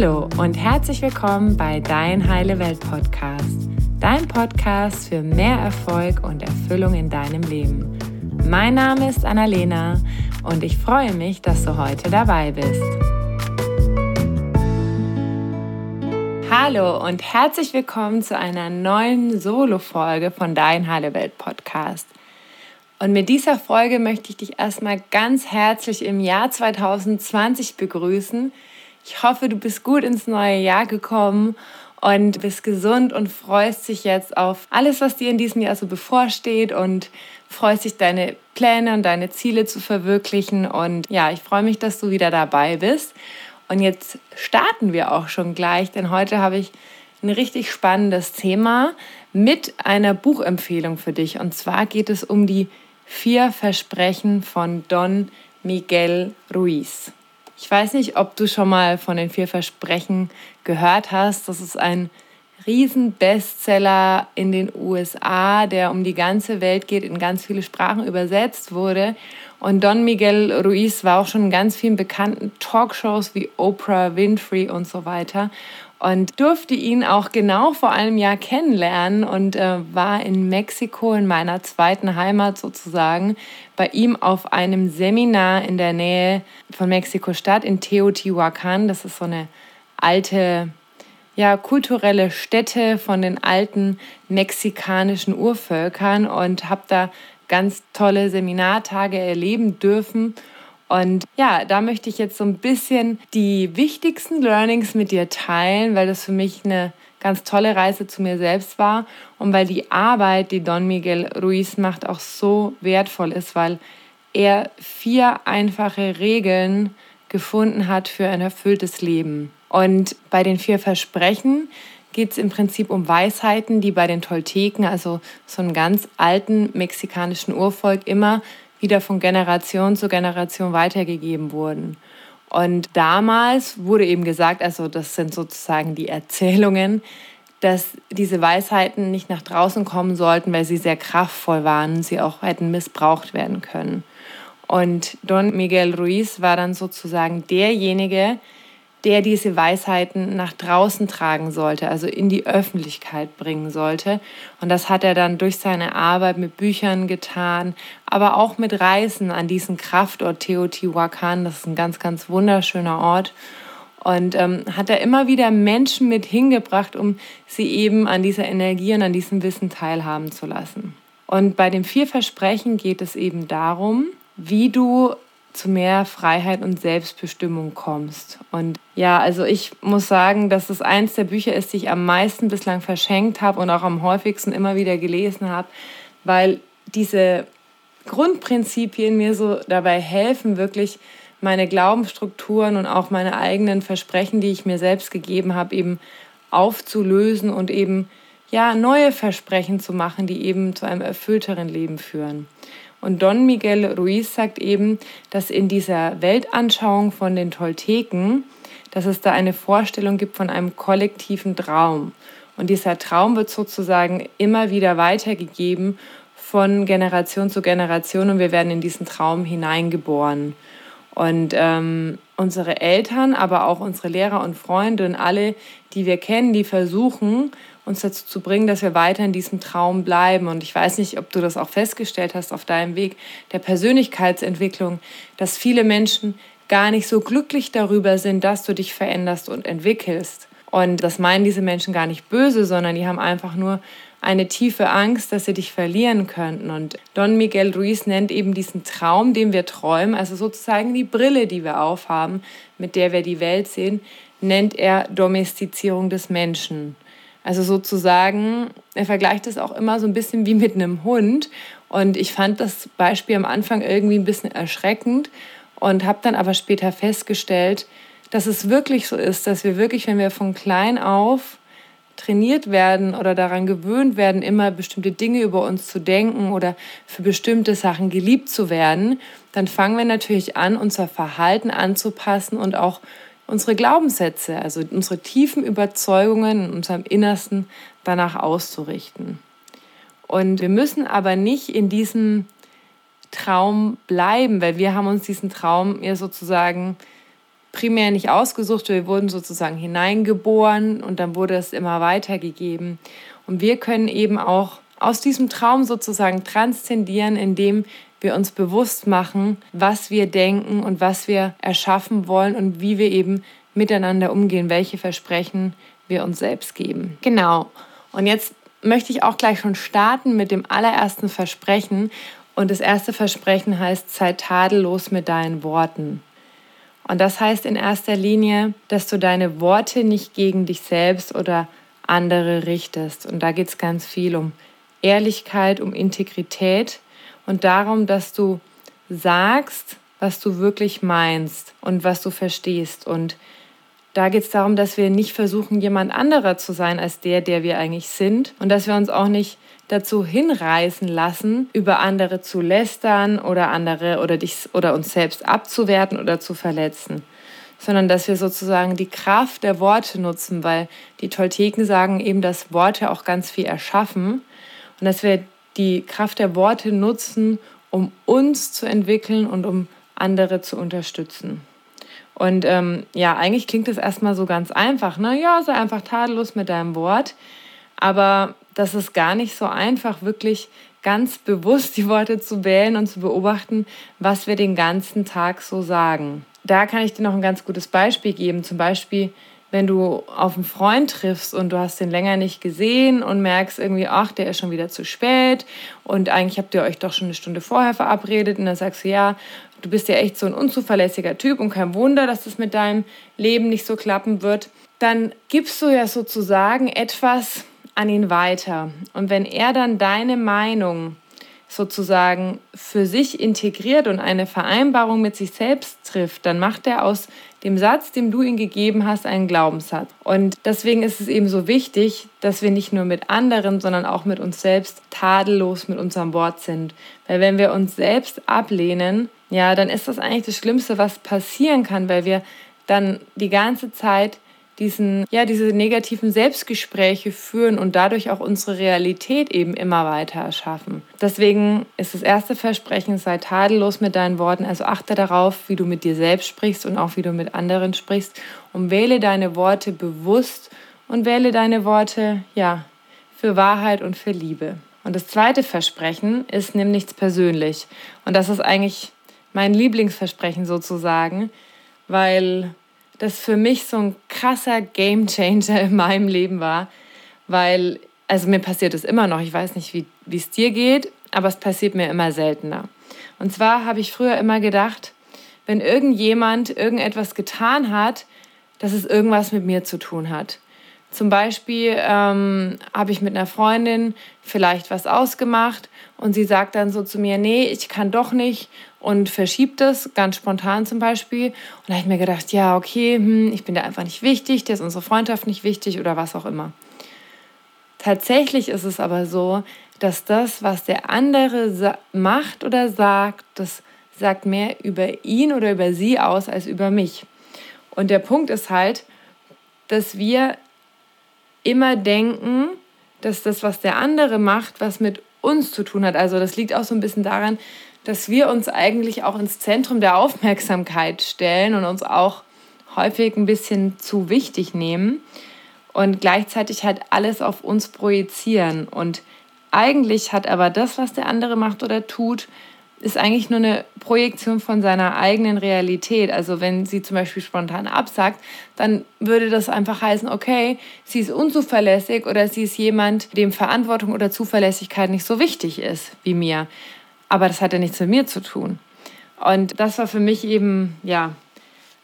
Hallo und herzlich willkommen bei Dein Heile Welt Podcast, dein Podcast für mehr Erfolg und Erfüllung in deinem Leben. Mein Name ist Annalena und ich freue mich, dass du heute dabei bist. Hallo und herzlich willkommen zu einer neuen Solo-Folge von Dein Heile Welt Podcast. Und mit dieser Folge möchte ich dich erstmal ganz herzlich im Jahr 2020 begrüßen. Ich hoffe, du bist gut ins neue Jahr gekommen und bist gesund und freust dich jetzt auf alles, was dir in diesem Jahr so bevorsteht und freust dich, deine Pläne und deine Ziele zu verwirklichen. Und ja, ich freue mich, dass du wieder dabei bist. Und jetzt starten wir auch schon gleich, denn heute habe ich ein richtig spannendes Thema mit einer Buchempfehlung für dich. Und zwar geht es um die vier Versprechen von Don Miguel Ruiz. Ich weiß nicht, ob du schon mal von den vier Versprechen gehört hast. Das ist ein Riesen-Bestseller in den USA, der um die ganze Welt geht, in ganz viele Sprachen übersetzt wurde. Und Don Miguel Ruiz war auch schon in ganz vielen bekannten Talkshows wie Oprah Winfrey und so weiter und durfte ihn auch genau vor einem Jahr kennenlernen und äh, war in Mexiko, in meiner zweiten Heimat sozusagen, bei ihm auf einem Seminar in der Nähe von Mexiko-Stadt in Teotihuacan. Das ist so eine alte, ja, kulturelle Stätte von den alten mexikanischen Urvölkern und habe da ganz tolle Seminartage erleben dürfen und ja, da möchte ich jetzt so ein bisschen die wichtigsten Learnings mit dir teilen, weil das für mich eine ganz tolle Reise zu mir selbst war und weil die Arbeit, die Don Miguel Ruiz macht, auch so wertvoll ist, weil er vier einfache Regeln gefunden hat für ein erfülltes Leben. Und bei den vier Versprechen geht es im Prinzip um Weisheiten, die bei den Tolteken, also so einem ganz alten mexikanischen Urvolk, immer wieder von Generation zu Generation weitergegeben wurden. Und damals wurde eben gesagt, also das sind sozusagen die Erzählungen, dass diese Weisheiten nicht nach draußen kommen sollten, weil sie sehr kraftvoll waren, sie auch hätten missbraucht werden können. Und Don Miguel Ruiz war dann sozusagen derjenige, der diese Weisheiten nach draußen tragen sollte, also in die Öffentlichkeit bringen sollte. Und das hat er dann durch seine Arbeit mit Büchern getan, aber auch mit Reisen an diesen Kraftort Teotihuacan. Das ist ein ganz, ganz wunderschöner Ort. Und ähm, hat er immer wieder Menschen mit hingebracht, um sie eben an dieser Energie und an diesem Wissen teilhaben zu lassen. Und bei den vier Versprechen geht es eben darum, wie du zu mehr Freiheit und Selbstbestimmung kommst. Und ja, also ich muss sagen, dass es eins der Bücher ist, die ich am meisten bislang verschenkt habe und auch am häufigsten immer wieder gelesen habe, weil diese Grundprinzipien mir so dabei helfen, wirklich meine Glaubensstrukturen und auch meine eigenen Versprechen, die ich mir selbst gegeben habe, eben aufzulösen und eben ja neue Versprechen zu machen, die eben zu einem erfüllteren Leben führen. Und Don Miguel Ruiz sagt eben, dass in dieser Weltanschauung von den Tolteken, dass es da eine Vorstellung gibt von einem kollektiven Traum. Und dieser Traum wird sozusagen immer wieder weitergegeben von Generation zu Generation und wir werden in diesen Traum hineingeboren. Und ähm, unsere Eltern, aber auch unsere Lehrer und Freunde und alle, die wir kennen, die versuchen, uns dazu zu bringen, dass wir weiter in diesem Traum bleiben. Und ich weiß nicht, ob du das auch festgestellt hast auf deinem Weg der Persönlichkeitsentwicklung, dass viele Menschen gar nicht so glücklich darüber sind, dass du dich veränderst und entwickelst. Und das meinen diese Menschen gar nicht böse, sondern die haben einfach nur eine tiefe Angst, dass sie dich verlieren könnten. Und Don Miguel Ruiz nennt eben diesen Traum, den wir träumen, also sozusagen die Brille, die wir aufhaben, mit der wir die Welt sehen, nennt er Domestizierung des Menschen. Also sozusagen, er vergleicht es auch immer so ein bisschen wie mit einem Hund. Und ich fand das Beispiel am Anfang irgendwie ein bisschen erschreckend und habe dann aber später festgestellt, dass es wirklich so ist, dass wir wirklich, wenn wir von klein auf trainiert werden oder daran gewöhnt werden, immer bestimmte Dinge über uns zu denken oder für bestimmte Sachen geliebt zu werden, dann fangen wir natürlich an, unser Verhalten anzupassen und auch unsere Glaubenssätze, also unsere tiefen Überzeugungen in unserem Innersten danach auszurichten. Und wir müssen aber nicht in diesem Traum bleiben, weil wir haben uns diesen Traum ja sozusagen primär nicht ausgesucht, wir wurden sozusagen hineingeboren und dann wurde es immer weitergegeben. Und wir können eben auch aus diesem Traum sozusagen transzendieren, indem wir uns bewusst machen, was wir denken und was wir erschaffen wollen und wie wir eben miteinander umgehen, welche Versprechen wir uns selbst geben. Genau. Und jetzt möchte ich auch gleich schon starten mit dem allerersten Versprechen. Und das erste Versprechen heißt, sei tadellos mit deinen Worten. Und das heißt in erster Linie, dass du deine Worte nicht gegen dich selbst oder andere richtest. Und da geht es ganz viel um Ehrlichkeit, um Integrität und darum, dass du sagst, was du wirklich meinst und was du verstehst. Und da geht es darum, dass wir nicht versuchen, jemand anderer zu sein als der, der wir eigentlich sind. Und dass wir uns auch nicht dazu hinreißen lassen, über andere zu lästern oder andere oder dich oder uns selbst abzuwerten oder zu verletzen, sondern dass wir sozusagen die Kraft der Worte nutzen, weil die Tolteken sagen eben, dass Worte auch ganz viel erschaffen. Und dass wir die Kraft der Worte nutzen, um uns zu entwickeln und um andere zu unterstützen. Und ähm, ja, eigentlich klingt es erstmal so ganz einfach. Ne? Ja, sei einfach tadellos mit deinem Wort. Aber das ist gar nicht so einfach, wirklich ganz bewusst die Worte zu wählen und zu beobachten, was wir den ganzen Tag so sagen. Da kann ich dir noch ein ganz gutes Beispiel geben. Zum Beispiel, wenn du auf einen Freund triffst und du hast den länger nicht gesehen und merkst irgendwie, ach, der ist schon wieder zu spät und eigentlich habt ihr euch doch schon eine Stunde vorher verabredet und dann sagst du, ja, du bist ja echt so ein unzuverlässiger Typ und kein Wunder, dass das mit deinem Leben nicht so klappen wird, dann gibst du ja sozusagen etwas an ihn weiter. Und wenn er dann deine Meinung sozusagen für sich integriert und eine Vereinbarung mit sich selbst trifft, dann macht er aus dem Satz, dem du ihm gegeben hast, einen Glaubenssatz. Und deswegen ist es eben so wichtig, dass wir nicht nur mit anderen, sondern auch mit uns selbst tadellos mit unserem Wort sind. Weil wenn wir uns selbst ablehnen, ja, dann ist das eigentlich das Schlimmste, was passieren kann, weil wir dann die ganze Zeit diesen, ja, diese negativen Selbstgespräche führen und dadurch auch unsere Realität eben immer weiter erschaffen. Deswegen ist das erste Versprechen, sei tadellos mit deinen Worten, also achte darauf, wie du mit dir selbst sprichst und auch wie du mit anderen sprichst und wähle deine Worte bewusst und wähle deine Worte, ja, für Wahrheit und für Liebe. Und das zweite Versprechen ist, nimm nichts persönlich. Und das ist eigentlich mein Lieblingsversprechen sozusagen, weil das für mich so ein krasser Gamechanger in meinem Leben war, weil, also mir passiert es immer noch, ich weiß nicht, wie es dir geht, aber es passiert mir immer seltener. Und zwar habe ich früher immer gedacht, wenn irgendjemand irgendetwas getan hat, dass es irgendwas mit mir zu tun hat. Zum Beispiel ähm, habe ich mit einer Freundin vielleicht was ausgemacht und sie sagt dann so zu mir, nee, ich kann doch nicht und verschiebt es, ganz spontan zum Beispiel. Und da habe ich mir gedacht, ja, okay, hm, ich bin da einfach nicht wichtig, der ist unsere Freundschaft nicht wichtig oder was auch immer. Tatsächlich ist es aber so, dass das, was der andere macht oder sagt, das sagt mehr über ihn oder über sie aus als über mich. Und der Punkt ist halt, dass wir immer denken, dass das, was der andere macht, was mit uns zu tun hat. Also das liegt auch so ein bisschen daran, dass wir uns eigentlich auch ins Zentrum der Aufmerksamkeit stellen und uns auch häufig ein bisschen zu wichtig nehmen und gleichzeitig halt alles auf uns projizieren. Und eigentlich hat aber das, was der andere macht oder tut, ist eigentlich nur eine Projektion von seiner eigenen Realität. Also wenn sie zum Beispiel spontan absagt, dann würde das einfach heißen, okay, sie ist unzuverlässig oder sie ist jemand, dem Verantwortung oder Zuverlässigkeit nicht so wichtig ist wie mir. Aber das hat ja nichts mit mir zu tun. Und das war für mich eben, ja,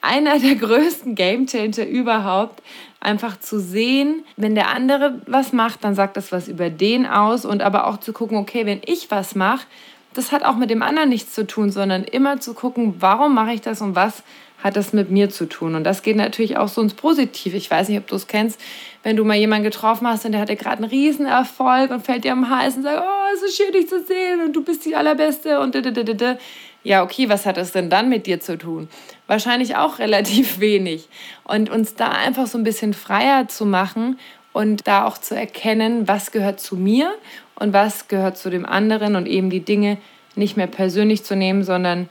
einer der größten Gamechanger überhaupt, einfach zu sehen, wenn der andere was macht, dann sagt das was über den aus und aber auch zu gucken, okay, wenn ich was mache, das hat auch mit dem anderen nichts zu tun, sondern immer zu gucken, warum mache ich das und was hat das mit mir zu tun. Und das geht natürlich auch so ins Positive. Ich weiß nicht, ob du es kennst, wenn du mal jemanden getroffen hast und der hatte gerade einen Riesenerfolg und fällt dir am Hals und sagt, oh, es ist schön, dich zu sehen und du bist die Allerbeste und da, Ja, okay, was hat das denn dann mit dir zu tun? Wahrscheinlich auch relativ wenig. Und uns da einfach so ein bisschen freier zu machen und da auch zu erkennen, was gehört zu mir und was gehört zu dem anderen und eben die Dinge nicht mehr persönlich zu nehmen, sondern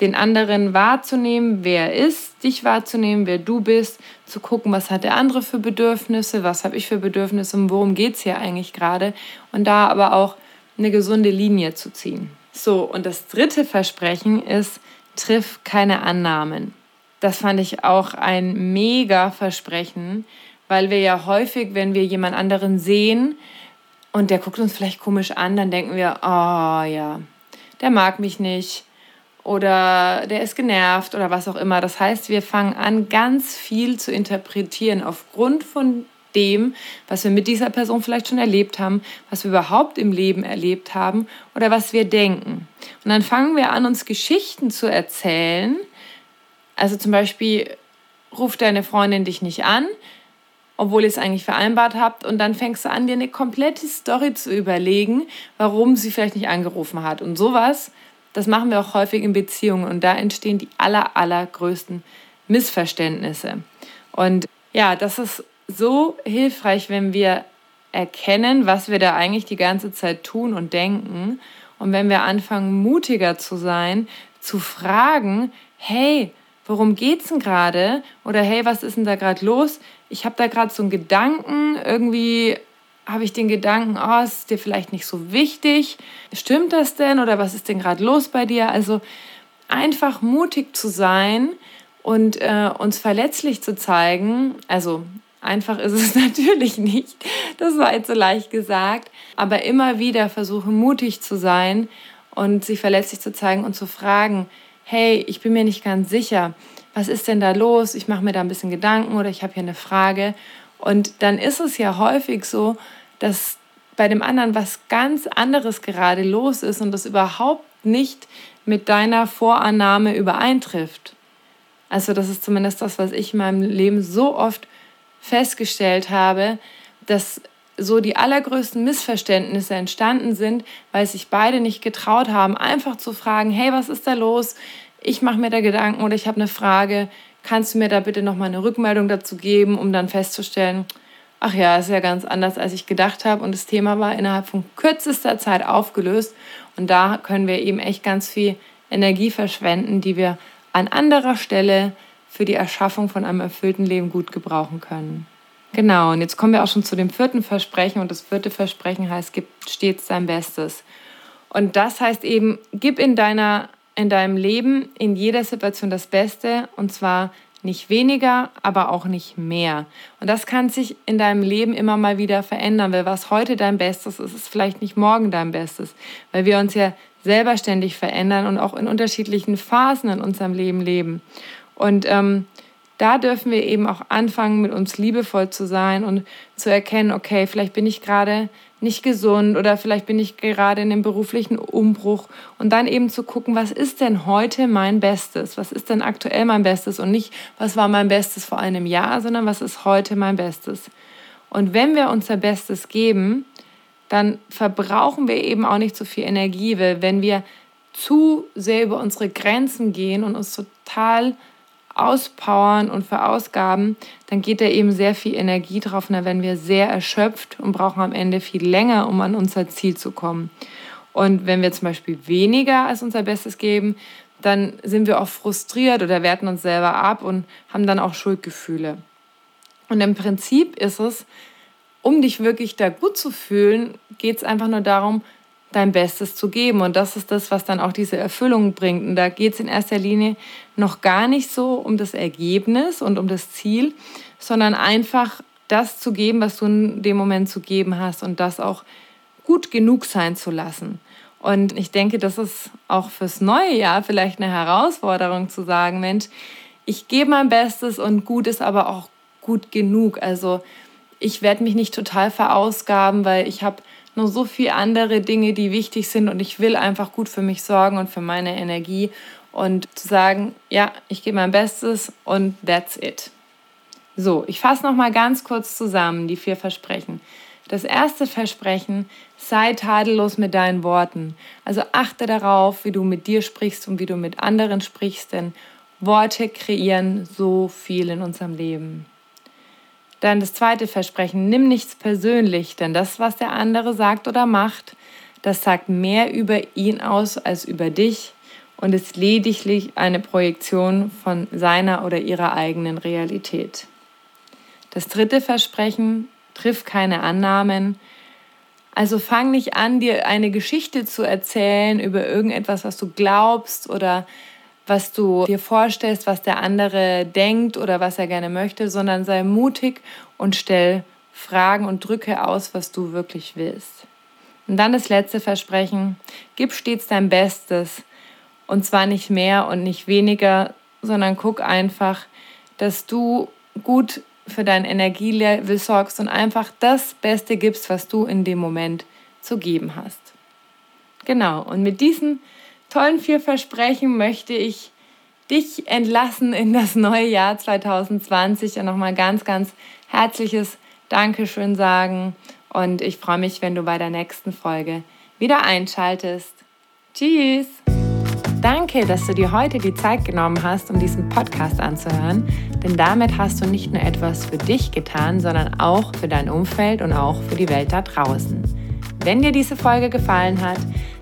den anderen wahrzunehmen, wer er ist, dich wahrzunehmen, wer du bist, zu gucken, was hat der andere für Bedürfnisse, was habe ich für Bedürfnisse und worum geht es hier eigentlich gerade und da aber auch eine gesunde Linie zu ziehen. So, und das dritte Versprechen ist, triff keine Annahmen. Das fand ich auch ein mega Versprechen, weil wir ja häufig, wenn wir jemand anderen sehen und der guckt uns vielleicht komisch an, dann denken wir, oh ja, der mag mich nicht oder der ist genervt oder was auch immer. Das heißt, wir fangen an, ganz viel zu interpretieren aufgrund von dem, was wir mit dieser Person vielleicht schon erlebt haben, was wir überhaupt im Leben erlebt haben oder was wir denken. Und dann fangen wir an, uns Geschichten zu erzählen. Also zum Beispiel ruft deine Freundin dich nicht an, obwohl ihr es eigentlich vereinbart habt. Und dann fängst du an, dir eine komplette Story zu überlegen, warum sie vielleicht nicht angerufen hat. Und sowas das machen wir auch häufig in Beziehungen und da entstehen die aller, allergrößten Missverständnisse. Und ja, das ist so hilfreich, wenn wir erkennen, was wir da eigentlich die ganze Zeit tun und denken. Und wenn wir anfangen, mutiger zu sein, zu fragen, hey, worum geht's denn gerade? Oder hey, was ist denn da gerade los? Ich habe da gerade so einen Gedanken, irgendwie habe ich den Gedanken, oh, ist dir vielleicht nicht so wichtig. Stimmt das denn oder was ist denn gerade los bei dir? Also einfach mutig zu sein und äh, uns verletzlich zu zeigen. Also einfach ist es natürlich nicht. Das war jetzt so leicht gesagt. Aber immer wieder versuchen, mutig zu sein und sich verletzlich zu zeigen und zu fragen, hey, ich bin mir nicht ganz sicher. Was ist denn da los? Ich mache mir da ein bisschen Gedanken oder ich habe hier eine Frage. Und dann ist es ja häufig so, dass bei dem anderen was ganz anderes gerade los ist und das überhaupt nicht mit deiner Vorannahme übereintrifft. Also das ist zumindest das, was ich in meinem Leben so oft festgestellt habe, dass so die allergrößten Missverständnisse entstanden sind, weil sich beide nicht getraut haben, einfach zu fragen, hey, was ist da los? Ich mache mir da Gedanken oder ich habe eine Frage. Kannst du mir da bitte noch mal eine Rückmeldung dazu geben, um dann festzustellen, ach ja, ist ja ganz anders, als ich gedacht habe. Und das Thema war innerhalb von kürzester Zeit aufgelöst. Und da können wir eben echt ganz viel Energie verschwenden, die wir an anderer Stelle für die Erschaffung von einem erfüllten Leben gut gebrauchen können. Genau, und jetzt kommen wir auch schon zu dem vierten Versprechen. Und das vierte Versprechen heißt, gib stets dein Bestes. Und das heißt eben, gib in, deiner, in deinem Leben in jeder Situation das Beste. Und zwar nicht weniger, aber auch nicht mehr. Und das kann sich in deinem Leben immer mal wieder verändern, weil was heute dein Bestes ist, ist vielleicht nicht morgen dein Bestes, weil wir uns ja selber ständig verändern und auch in unterschiedlichen Phasen in unserem Leben leben. Und ähm, da dürfen wir eben auch anfangen, mit uns liebevoll zu sein und zu erkennen, okay, vielleicht bin ich gerade nicht gesund oder vielleicht bin ich gerade in einem beruflichen Umbruch und dann eben zu gucken, was ist denn heute mein Bestes? Was ist denn aktuell mein Bestes und nicht, was war mein Bestes vor einem Jahr, sondern was ist heute mein Bestes? Und wenn wir unser Bestes geben, dann verbrauchen wir eben auch nicht so viel Energie, weil wenn wir zu sehr über unsere Grenzen gehen und uns total auspowern und verausgaben, dann geht da eben sehr viel Energie drauf. Und dann werden wir sehr erschöpft und brauchen am Ende viel länger, um an unser Ziel zu kommen. Und wenn wir zum Beispiel weniger als unser Bestes geben, dann sind wir auch frustriert oder werten uns selber ab und haben dann auch Schuldgefühle. Und im Prinzip ist es, um dich wirklich da gut zu fühlen, geht es einfach nur darum, dein Bestes zu geben. Und das ist das, was dann auch diese Erfüllung bringt. Und da geht es in erster Linie noch gar nicht so um das Ergebnis und um das Ziel, sondern einfach das zu geben, was du in dem Moment zu geben hast und das auch gut genug sein zu lassen. Und ich denke, das ist auch fürs neue Jahr vielleicht eine Herausforderung zu sagen, Mensch, ich gebe mein Bestes und gut ist aber auch gut genug. Also ich werde mich nicht total verausgaben, weil ich habe nur so viele andere Dinge, die wichtig sind und ich will einfach gut für mich sorgen und für meine Energie und zu sagen, ja, ich gebe mein Bestes und that's it. So, ich fasse noch mal ganz kurz zusammen die vier Versprechen. Das erste Versprechen, sei tadellos mit deinen Worten. Also achte darauf, wie du mit dir sprichst und wie du mit anderen sprichst, denn Worte kreieren so viel in unserem Leben. Dann das zweite Versprechen, nimm nichts persönlich, denn das, was der andere sagt oder macht, das sagt mehr über ihn aus als über dich. und ist lediglich eine Projektion von seiner oder ihrer eigenen Realität. Das dritte Versprechen, triff keine Annahmen. Also fang nicht an, dir eine Geschichte zu erzählen über irgendetwas, was du glaubst oder was du dir vorstellst, was der andere denkt oder was er gerne möchte, sondern sei mutig und stell Fragen und drücke aus, was du wirklich willst. Und dann das letzte Versprechen, gib stets dein Bestes. Und zwar nicht mehr und nicht weniger, sondern guck einfach, dass du gut für dein Energielevel sorgst und einfach das Beste gibst, was du in dem Moment zu geben hast. Genau, und mit diesen tollen vier Versprechen möchte ich dich entlassen in das neue Jahr 2020 und nochmal ganz, ganz herzliches Dankeschön sagen. Und ich freue mich, wenn du bei der nächsten Folge wieder einschaltest. Tschüss! Danke, dass du dir heute die Zeit genommen hast, um diesen Podcast anzuhören, denn damit hast du nicht nur etwas für dich getan, sondern auch für dein Umfeld und auch für die Welt da draußen. Wenn dir diese Folge gefallen hat,